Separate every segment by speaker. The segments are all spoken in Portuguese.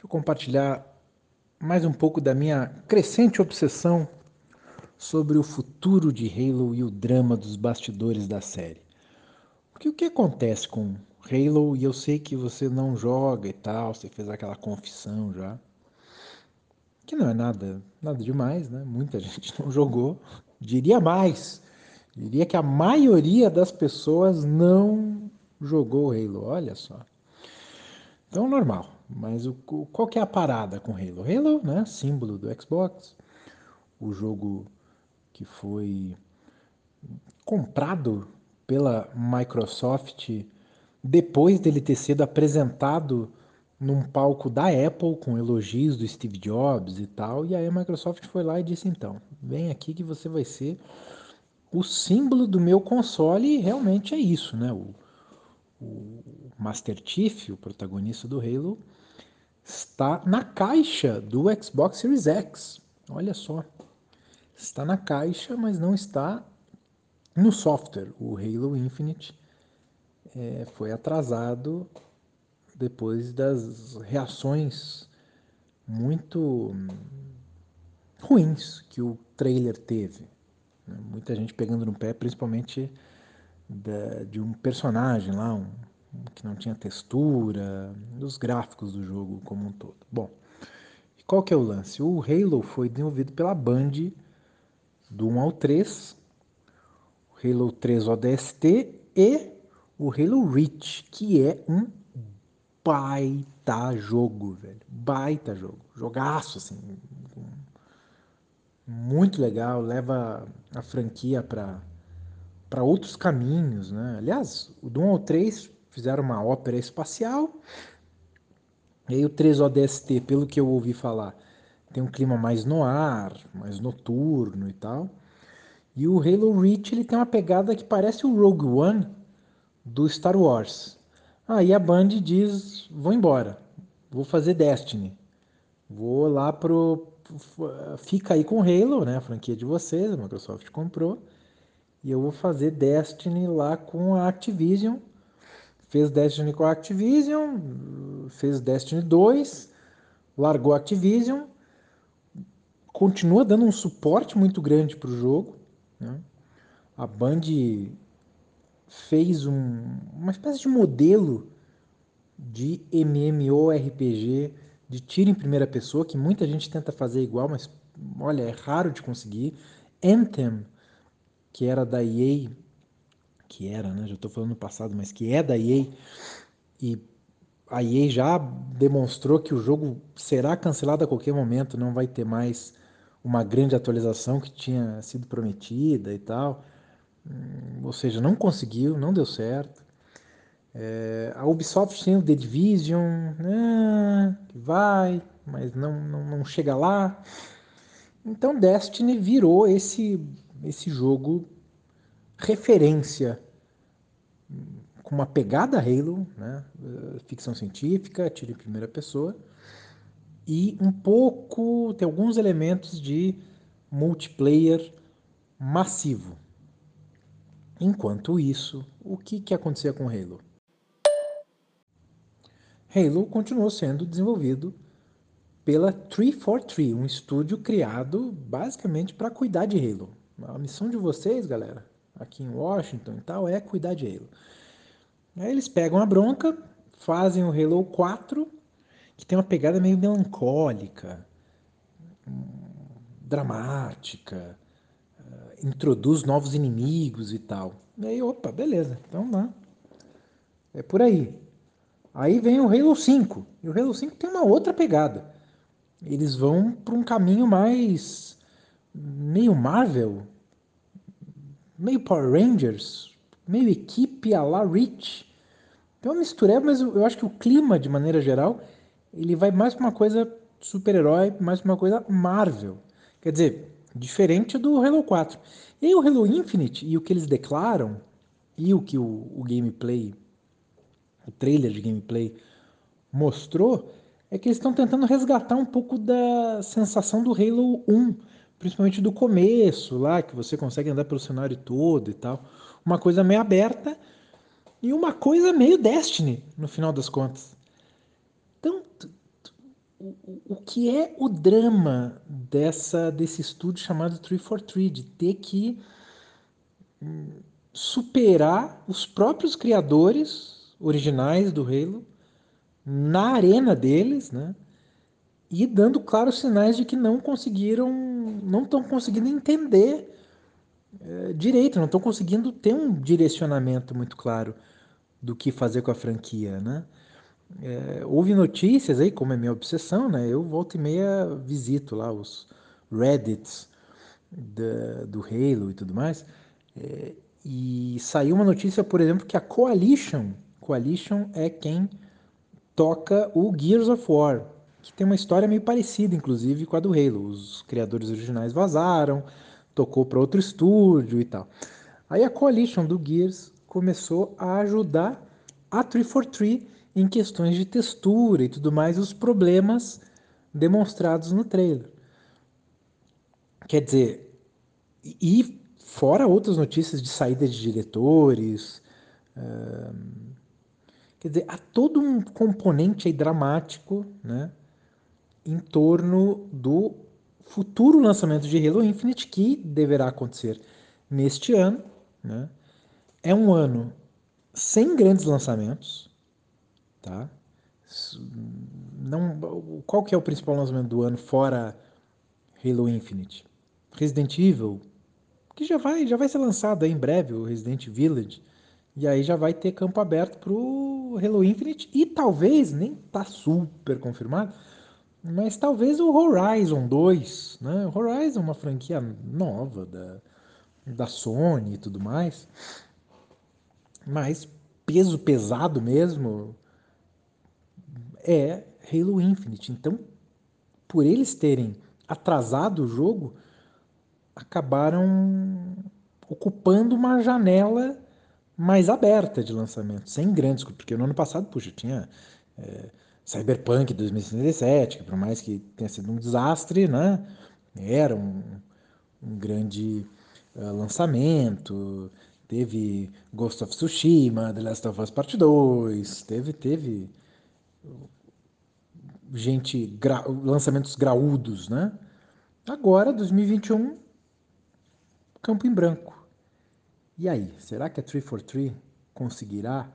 Speaker 1: Deixa eu compartilhar mais um pouco da minha crescente obsessão sobre o futuro de Halo e o drama dos bastidores da série. Porque o que acontece com Halo, e eu sei que você não joga e tal, você fez aquela confissão já, que não é nada, nada demais, né? Muita gente não jogou. Diria mais, diria que a maioria das pessoas não jogou Halo, olha só. Então, normal. Mas o, qual que é a parada com Halo? Halo, né, símbolo do Xbox, o jogo que foi comprado pela Microsoft depois dele ter sido apresentado num palco da Apple com elogios do Steve Jobs e tal, e aí a Microsoft foi lá e disse então, vem aqui que você vai ser o símbolo do meu console e realmente é isso, né? O, o Master Chief, o protagonista do Halo, está na caixa do Xbox Series X. Olha só está na caixa, mas não está no software. O Halo Infinite é, foi atrasado depois das reações muito ruins que o trailer teve. Né? Muita gente pegando no pé, principalmente da, de um personagem lá, um, que não tinha textura, dos gráficos do jogo como um todo. Bom, qual que é o lance? O Halo foi desenvolvido pela Band do 1 ao 3, o Halo 3 ODST e o Halo Reach, que é um baita jogo, velho. Baita jogo. Jogaço, assim. Muito legal, leva a franquia para para outros caminhos, né? Aliás, o do 1 ao 3 fizeram uma ópera espacial. E aí o 3 ODST, pelo que eu ouvi falar, tem um clima mais no ar, mais noturno e tal. E o Halo Reach ele tem uma pegada que parece o Rogue One do Star Wars. Aí a Band diz: vou embora, vou fazer Destiny, vou lá pro fica aí com Halo, né, a franquia de vocês, a Microsoft comprou, e eu vou fazer Destiny lá com a Activision. Fez Destiny com a Activision, fez Destiny 2, largou a Activision continua dando um suporte muito grande para o jogo. Né? A Band fez um, uma espécie de modelo de MMORPG de tiro em primeira pessoa, que muita gente tenta fazer igual, mas olha, é raro de conseguir. Anthem, que era da EA, que era, né? Já estou falando no passado, mas que é da EA, e a EA já demonstrou que o jogo será cancelado a qualquer momento, não vai ter mais uma grande atualização que tinha sido prometida e tal. Hum, ou seja, não conseguiu, não deu certo. É, a Ubisoft tem o The Division, né, que vai, mas não, não, não chega lá. Então Destiny virou esse, esse jogo referência com uma pegada Halo, né, ficção científica, tiro em primeira pessoa, e um pouco, tem alguns elementos de multiplayer massivo. Enquanto isso, o que, que acontecia com Halo? Halo continuou sendo desenvolvido pela 343, um estúdio criado basicamente para cuidar de Halo. A missão de vocês, galera, aqui em Washington e tal, é cuidar de Halo. Aí eles pegam a bronca, fazem o Halo 4 que tem uma pegada meio melancólica, dramática, uh, introduz novos inimigos e tal. E aí, opa, beleza, então lá. É por aí. Aí vem o Halo 5. E o Halo 5 tem uma outra pegada. Eles vão para um caminho mais meio Marvel, meio Power Rangers, meio equipe a la Reach. Tem uma mistura, mas eu acho que o clima, de maneira geral, ele vai mais para uma coisa super-herói, mais para uma coisa Marvel. Quer dizer, diferente do Halo 4. E aí o Halo Infinite e o que eles declaram, e o que o, o gameplay, o trailer de gameplay mostrou, é que eles estão tentando resgatar um pouco da sensação do Halo 1, principalmente do começo, lá que você consegue andar pelo cenário todo e tal. Uma coisa meio aberta e uma coisa meio Destiny, no final das contas. Então, o, o que é o drama dessa desse estúdio chamado 343 de ter que hum, superar os próprios criadores originais do Halo na arena deles, né? E dando claros sinais de que não conseguiram, não estão conseguindo entender é, direito, não estão conseguindo ter um direcionamento muito claro do que fazer com a franquia, né? É, houve notícias aí, como é minha obsessão, né? Eu volto e meia visito lá os Reddits da, do Halo e tudo mais. É, e saiu uma notícia, por exemplo, que a Coalition, Coalition é quem toca o Gears of War, que tem uma história meio parecida, inclusive, com a do Halo. Os criadores originais vazaram, tocou para outro estúdio e tal. Aí a Coalition do Gears começou a ajudar a 343 em questões de textura e tudo mais, os problemas demonstrados no trailer. Quer dizer, e fora outras notícias de saída de diretores, quer dizer, há todo um componente dramático, né, em torno do futuro lançamento de Halo Infinite que deverá acontecer neste ano, né? É um ano sem grandes lançamentos, tá? Não, qual que é o principal lançamento do ano fora Halo Infinite? Resident Evil, que já vai, já vai ser lançado em breve, o Resident Village. E aí já vai ter campo aberto pro Halo Infinite e talvez, nem tá super confirmado, mas talvez o Horizon 2, né? O Horizon é uma franquia nova da, da Sony e tudo mais. Mas peso pesado mesmo, é Halo Infinite. Então, por eles terem atrasado o jogo, acabaram ocupando uma janela mais aberta de lançamento, sem grandes, porque no ano passado, puxa, tinha é, Cyberpunk 2077, que por mais que tenha sido um desastre, né, era um, um grande uh, lançamento, teve Ghost of Tsushima, The Last of Us Part 2, teve, teve gente, gra, lançamentos graúdos, né? Agora, 2021, campo em branco. E aí, será que a 343 conseguirá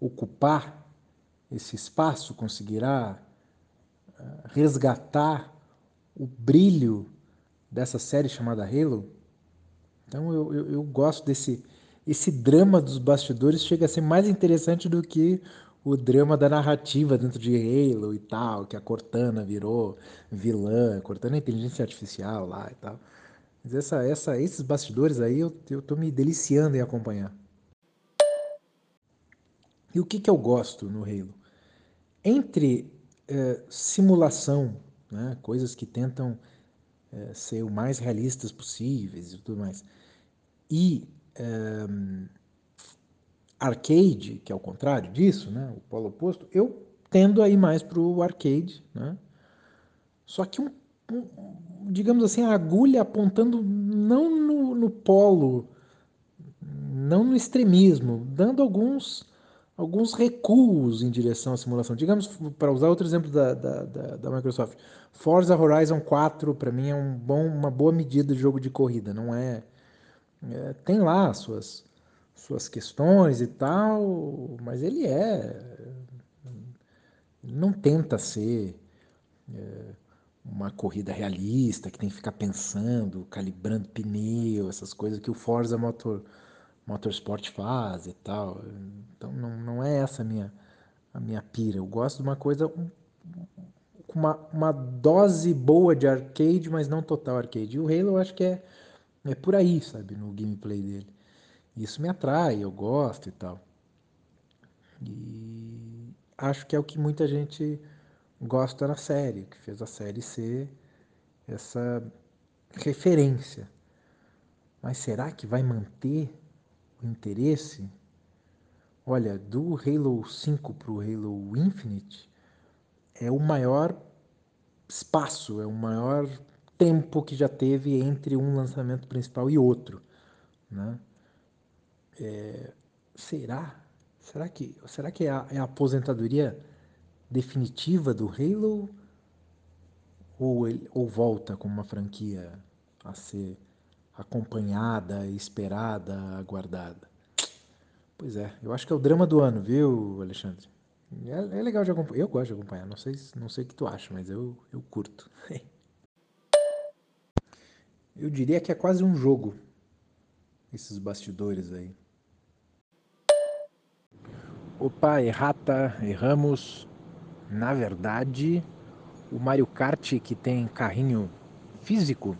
Speaker 1: ocupar esse espaço, conseguirá uh, resgatar o brilho dessa série chamada Halo? Então eu, eu, eu gosto desse esse drama dos bastidores chega a ser mais interessante do que o drama da narrativa dentro de Halo e tal, que a Cortana virou vilã, Cortana é inteligência artificial lá e tal. Mas essa, essa, esses bastidores aí eu, eu tô me deliciando em acompanhar. E o que, que eu gosto no Halo? Entre é, simulação, né, coisas que tentam é, ser o mais realistas possíveis e tudo mais, e é, arcade, que é o contrário disso, né, o polo oposto, eu tendo a ir mais para o arcade, né? Só que um, um, digamos assim, a agulha apontando não no, no, polo, não no extremismo, dando alguns alguns recuos em direção à simulação. Digamos, para usar outro exemplo da, da, da, da Microsoft, Forza Horizon 4 para mim é um bom, uma boa medida de jogo de corrida, não é, é tem lá suas suas questões e tal, mas ele é. Não tenta ser é, uma corrida realista, que tem que ficar pensando, calibrando pneu, essas coisas que o Forza Motor, Motorsport faz e tal. Então não, não é essa a minha, a minha pira. Eu gosto de uma coisa com uma, uma dose boa de arcade, mas não total arcade. E o Halo eu acho que é, é por aí, sabe, no gameplay dele. Isso me atrai, eu gosto e tal. E acho que é o que muita gente gosta na série, que fez a série ser essa referência. Mas será que vai manter o interesse? Olha, do Halo 5 para o Halo Infinite é o maior espaço, é o maior tempo que já teve entre um lançamento principal e outro, né? É, será? Será que, será que é a, é a, aposentadoria definitiva do Halo? Ou, ele, ou volta como uma franquia a ser acompanhada, esperada, aguardada? Pois é, eu acho que é o drama do ano, viu, Alexandre? É, é legal de acompanhar. Eu gosto de acompanhar, não sei, não sei o que tu acha, mas eu, eu curto. eu diria que é quase um jogo, esses bastidores aí. Opa, errata, erramos. Na verdade, o Mario Kart que tem carrinho físico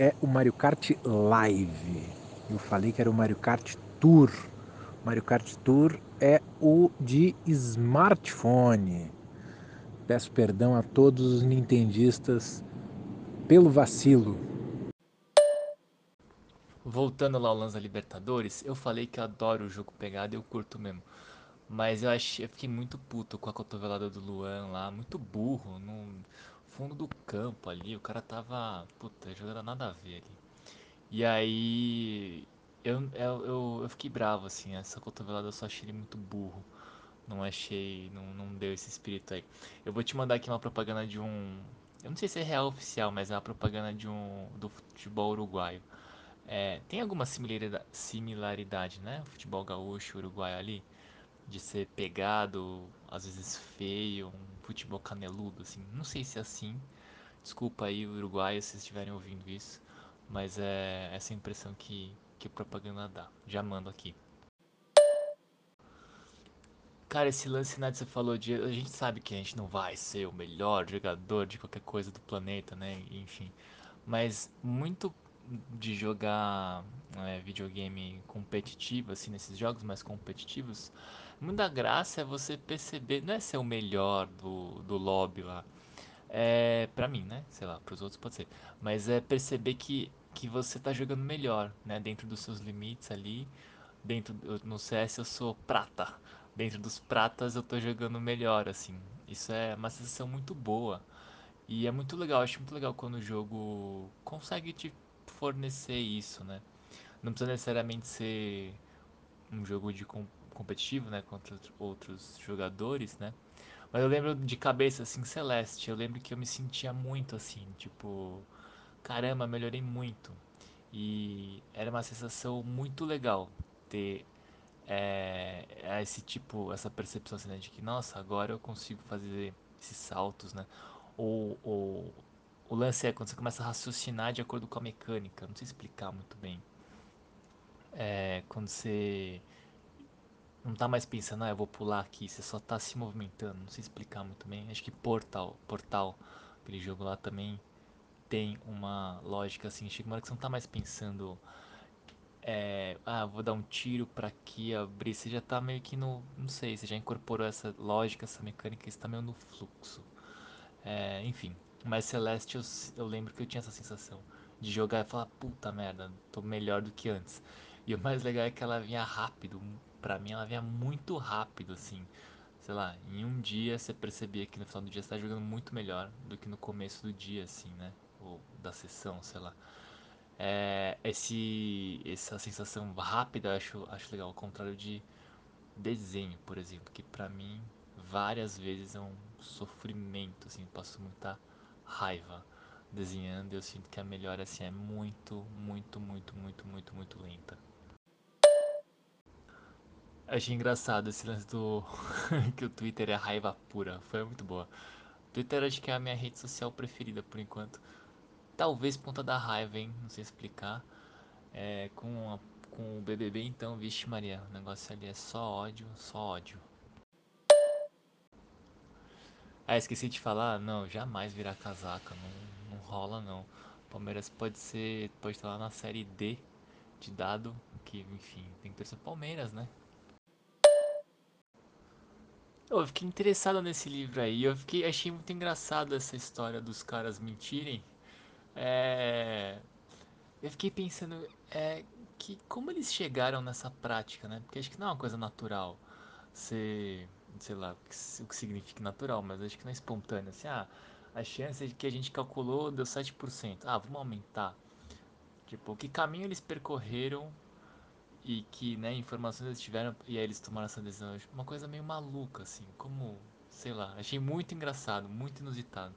Speaker 1: é o Mario Kart Live. Eu falei que era o Mario Kart Tour. Mario Kart Tour é o de smartphone. Peço perdão a todos os nintendistas pelo vacilo.
Speaker 2: Voltando lá ao Lanza Libertadores, eu falei que eu adoro o jogo pegado eu curto mesmo. Mas eu, achei, eu fiquei muito puto com a cotovelada do Luan lá, muito burro, no fundo do campo ali, o cara tava, puta, jogando nada a ver ali. E aí eu, eu, eu, eu fiquei bravo, assim, essa cotovelada eu só achei ele muito burro. Não achei, não, não deu esse espírito aí. Eu vou te mandar aqui uma propaganda de um. Eu não sei se é real oficial, mas é uma propaganda de um. do futebol uruguaio. É, tem alguma similaridade, similaridade, né? O futebol gaúcho, uruguaio ali, de ser pegado, às vezes feio, um futebol caneludo, assim. Não sei se é assim. Desculpa aí, uruguaio, se estiverem ouvindo isso. Mas é essa impressão que, que propaganda dá. Já mando aqui. Cara, esse lance né, que você falou de. A gente sabe que a gente não vai ser o melhor jogador de qualquer coisa do planeta, né? Enfim. Mas muito de jogar é, videogame competitivo, assim, nesses jogos mais competitivos, muita graça é você perceber. Não é ser o melhor do, do lobby lá. É. Pra mim, né? Sei lá, pros outros pode ser. Mas é perceber que, que você tá jogando melhor, né? Dentro dos seus limites ali dentro no CS eu sou prata. Dentro dos pratas eu tô jogando melhor, assim. Isso é uma sensação muito boa. E é muito legal, acho muito legal quando o jogo consegue te fornecer isso, né? Não precisa necessariamente ser um jogo de com competitivo, né, contra outros jogadores, né? Mas eu lembro de cabeça assim, Celeste, eu lembro que eu me sentia muito assim, tipo, caramba, melhorei muito. E era uma sensação muito legal ter é, esse tipo, essa percepção assim, né, de que, nossa, agora eu consigo fazer esses saltos, né? Ou, ou o lance é quando você começa a raciocinar de acordo com a mecânica, não sei explicar muito bem. É, quando você não tá mais pensando, ah, eu vou pular aqui, você só tá se movimentando, não sei explicar muito bem. Acho que Portal, Portal, aquele jogo lá também tem uma lógica assim, chega uma hora que você não tá mais pensando é, ah, vou dar um tiro pra aqui, abrir. Você já tá meio que no. Não sei, você já incorporou essa lógica, essa mecânica, você tá meio no fluxo. É, enfim, mas Celeste eu, eu lembro que eu tinha essa sensação de jogar e falar: puta merda, tô melhor do que antes. E o mais legal é que ela vinha rápido, pra mim ela vinha muito rápido, assim. Sei lá, em um dia você percebia que no final do dia você tá jogando muito melhor do que no começo do dia, assim, né? Ou da sessão, sei lá. É, esse, essa sensação rápida eu acho, acho legal, ao contrário de desenho, por exemplo, que pra mim várias vezes é um sofrimento, assim, passo muita raiva desenhando, eu sinto que a melhora assim é muito, muito, muito, muito, muito, muito lenta. Achei engraçado esse lance do que o Twitter é raiva pura, foi muito boa. Twitter acho que é a minha rede social preferida por enquanto. Talvez ponta da raiva, hein? Não sei explicar. É, com, a, com o BBB, então, vixe Maria, o negócio ali é só ódio, só ódio. Ah, esqueci de falar, não, jamais virar casaca, não, não rola não. Palmeiras pode ser, pode estar lá na série D de dado, que enfim, tem que torcer Palmeiras, né? Eu fiquei interessado nesse livro aí, eu fiquei, achei muito engraçado essa história dos caras mentirem. É, Eu fiquei pensando é, que como eles chegaram nessa prática, né? Porque acho que não é uma coisa natural. Ser, sei lá, o que significa natural, mas acho que não é espontâneo. Assim, ah, a chance que a gente calculou deu 7%. Ah, vamos aumentar. Tipo, que caminho eles percorreram e que, né, informações eles tiveram e aí eles tomaram essa decisão. Uma coisa meio maluca, assim, como, sei lá, achei muito engraçado, muito inusitado.